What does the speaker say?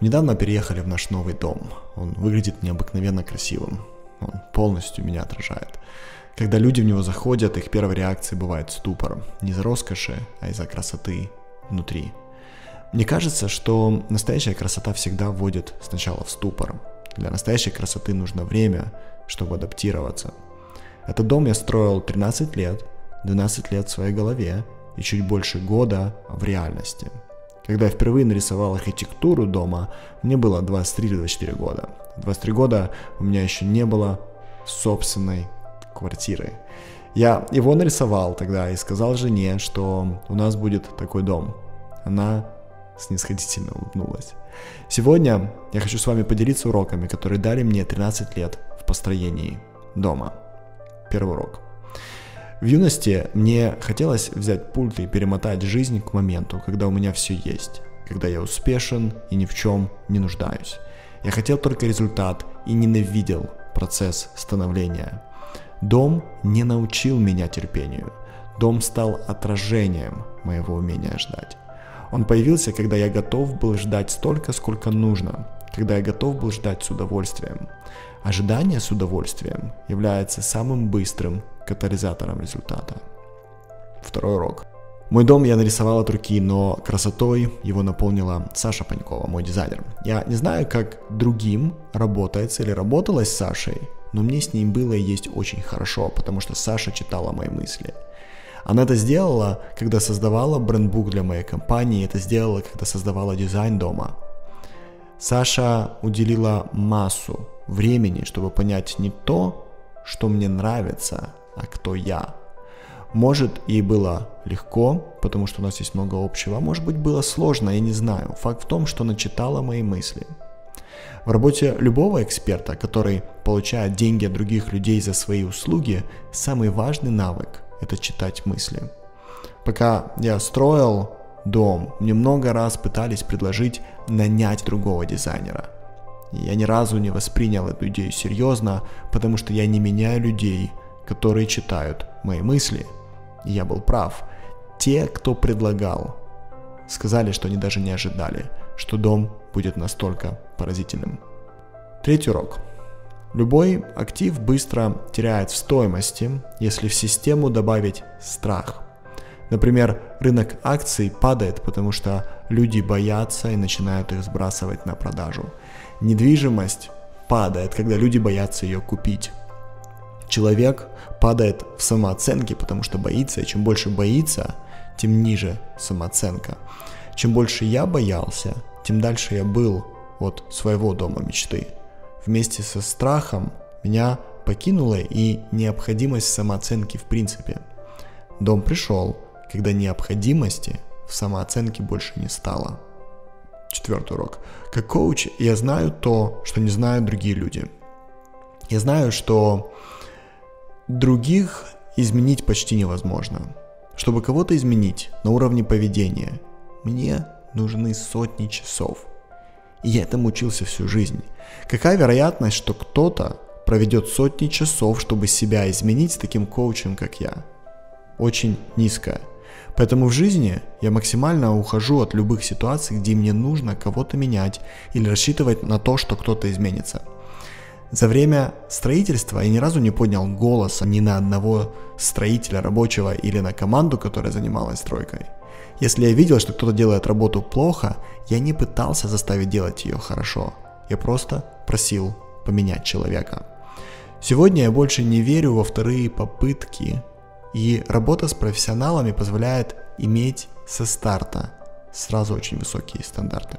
Недавно переехали в наш новый дом. Он выглядит необыкновенно красивым. Он полностью меня отражает. Когда люди в него заходят, их первой реакцией бывает ступор. Не из-за роскоши, а из-за красоты внутри. Мне кажется, что настоящая красота всегда вводит сначала в ступор. Для настоящей красоты нужно время, чтобы адаптироваться. Этот дом я строил 13 лет, 12 лет в своей голове и чуть больше года в реальности. Когда я впервые нарисовал архитектуру дома, мне было 23-24 года. 23 года у меня еще не было собственной квартиры. Я его нарисовал тогда и сказал жене, что у нас будет такой дом. Она снисходительно улыбнулась. Сегодня я хочу с вами поделиться уроками, которые дали мне 13 лет в построении дома. Первый урок. В юности мне хотелось взять пульт и перемотать жизнь к моменту, когда у меня все есть, когда я успешен и ни в чем не нуждаюсь. Я хотел только результат и ненавидел процесс становления. Дом не научил меня терпению. Дом стал отражением моего умения ждать. Он появился, когда я готов был ждать столько, сколько нужно, когда я готов был ждать с удовольствием. Ожидание с удовольствием является самым быстрым катализатором результата. Второй урок. Мой дом я нарисовал от руки, но красотой его наполнила Саша Панькова, мой дизайнер. Я не знаю, как другим работается или работалось с Сашей, но мне с ней было и есть очень хорошо, потому что Саша читала мои мысли. Она это сделала, когда создавала брендбук для моей компании, это сделала, когда создавала дизайн дома. Саша уделила массу времени, чтобы понять не то, что мне нравится, а кто я. Может, ей было легко, потому что у нас есть много общего, а может быть было сложно, я не знаю. Факт в том, что она читала мои мысли. В работе любого эксперта, который получает деньги от других людей за свои услуги, самый важный навык – это читать мысли. Пока я строил дом, мне много раз пытались предложить нанять другого дизайнера. Я ни разу не воспринял эту идею серьезно, потому что я не меняю людей, которые читают мои мысли. Я был прав. Те, кто предлагал, сказали, что они даже не ожидали, что дом будет настолько поразительным. Третий урок. Любой актив быстро теряет в стоимости, если в систему добавить страх. Например, рынок акций падает, потому что люди боятся и начинают их сбрасывать на продажу. Недвижимость падает, когда люди боятся ее купить. Человек падает в самооценке, потому что боится, и чем больше боится, тем ниже самооценка. Чем больше я боялся, тем дальше я был от своего дома мечты. Вместе со страхом меня покинула и необходимость самооценки в принципе. Дом пришел, когда необходимости в самооценке больше не стало. Четвертый урок. Как коуч я знаю то, что не знают другие люди. Я знаю, что других изменить почти невозможно. Чтобы кого-то изменить на уровне поведения, мне нужны сотни часов. И я этому учился всю жизнь. Какая вероятность, что кто-то проведет сотни часов, чтобы себя изменить с таким коучем, как я? Очень низкая. Поэтому в жизни я максимально ухожу от любых ситуаций, где мне нужно кого-то менять или рассчитывать на то, что кто-то изменится. За время строительства я ни разу не поднял голоса ни на одного строителя рабочего или на команду, которая занималась стройкой. Если я видел, что кто-то делает работу плохо, я не пытался заставить делать ее хорошо. Я просто просил поменять человека. Сегодня я больше не верю во вторые попытки и работа с профессионалами позволяет иметь со старта сразу очень высокие стандарты.